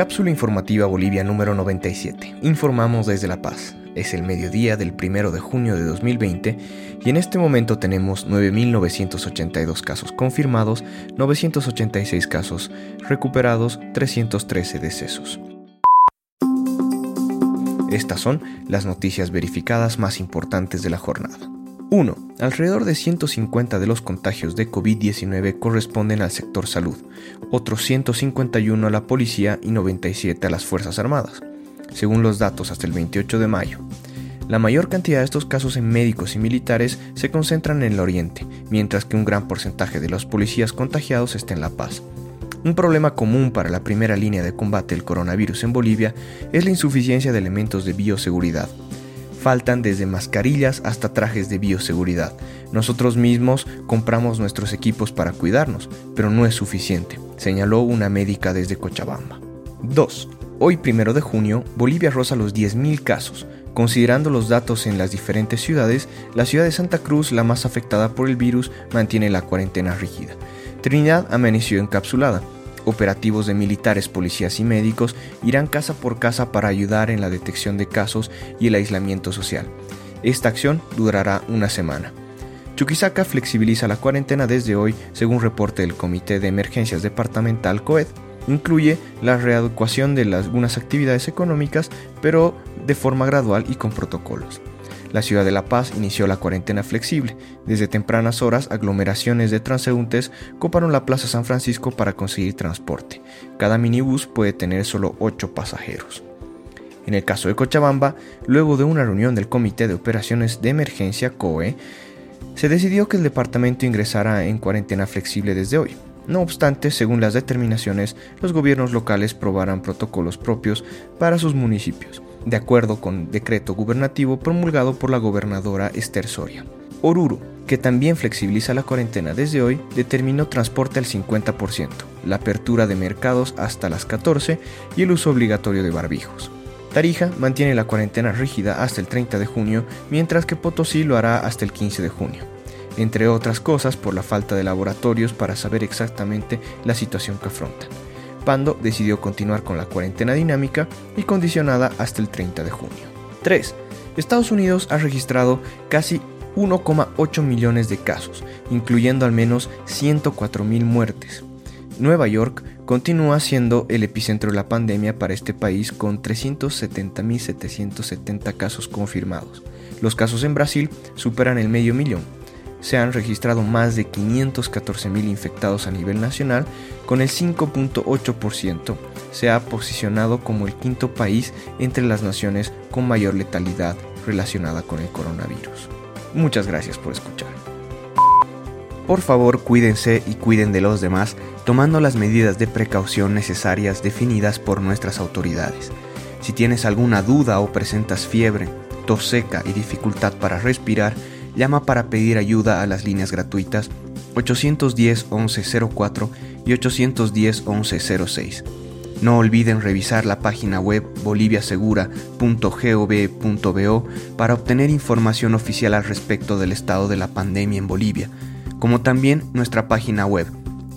Cápsula informativa Bolivia número 97. Informamos desde La Paz. Es el mediodía del 1 de junio de 2020 y en este momento tenemos 9.982 casos confirmados, 986 casos recuperados, 313 decesos. Estas son las noticias verificadas más importantes de la jornada. 1. Alrededor de 150 de los contagios de COVID-19 corresponden al sector salud, otros 151 a la policía y 97 a las Fuerzas Armadas, según los datos hasta el 28 de mayo. La mayor cantidad de estos casos en médicos y militares se concentran en el oriente, mientras que un gran porcentaje de los policías contagiados está en La Paz. Un problema común para la primera línea de combate del coronavirus en Bolivia es la insuficiencia de elementos de bioseguridad, faltan desde mascarillas hasta trajes de bioseguridad. Nosotros mismos compramos nuestros equipos para cuidarnos, pero no es suficiente, señaló una médica desde Cochabamba. 2. Hoy, primero de junio, Bolivia roza los 10.000 casos. Considerando los datos en las diferentes ciudades, la ciudad de Santa Cruz, la más afectada por el virus, mantiene la cuarentena rígida. Trinidad amaneció encapsulada, Operativos de militares, policías y médicos irán casa por casa para ayudar en la detección de casos y el aislamiento social. Esta acción durará una semana. Chuquisaca flexibiliza la cuarentena desde hoy, según reporte del Comité de Emergencias Departamental COED. Incluye la readecuación de algunas actividades económicas, pero de forma gradual y con protocolos. La ciudad de La Paz inició la cuarentena flexible. Desde tempranas horas, aglomeraciones de transeúntes coparon la Plaza San Francisco para conseguir transporte. Cada minibús puede tener solo 8 pasajeros. En el caso de Cochabamba, luego de una reunión del Comité de Operaciones de Emergencia COE, se decidió que el departamento ingresara en cuarentena flexible desde hoy. No obstante, según las determinaciones, los gobiernos locales probarán protocolos propios para sus municipios de acuerdo con decreto gubernativo promulgado por la gobernadora Esther Soria. Oruro, que también flexibiliza la cuarentena desde hoy, determinó transporte al 50%, la apertura de mercados hasta las 14 y el uso obligatorio de barbijos. Tarija mantiene la cuarentena rígida hasta el 30 de junio, mientras que Potosí lo hará hasta el 15 de junio, entre otras cosas por la falta de laboratorios para saber exactamente la situación que afrontan. Pando decidió continuar con la cuarentena dinámica y condicionada hasta el 30 de junio. 3. Estados Unidos ha registrado casi 1,8 millones de casos, incluyendo al menos 104.000 muertes. Nueva York continúa siendo el epicentro de la pandemia para este país con 370.770 casos confirmados. Los casos en Brasil superan el medio millón se han registrado más de 514.000 infectados a nivel nacional, con el 5.8% se ha posicionado como el quinto país entre las naciones con mayor letalidad relacionada con el coronavirus. Muchas gracias por escuchar. Por favor, cuídense y cuiden de los demás, tomando las medidas de precaución necesarias definidas por nuestras autoridades. Si tienes alguna duda o presentas fiebre, tos seca y dificultad para respirar, llama para pedir ayuda a las líneas gratuitas 810 1104 y 810 1106. No olviden revisar la página web boliviasegura.gov.bo para obtener información oficial al respecto del estado de la pandemia en Bolivia, como también nuestra página web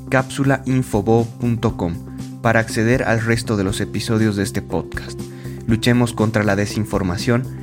cápsulainfobo.com para acceder al resto de los episodios de este podcast. Luchemos contra la desinformación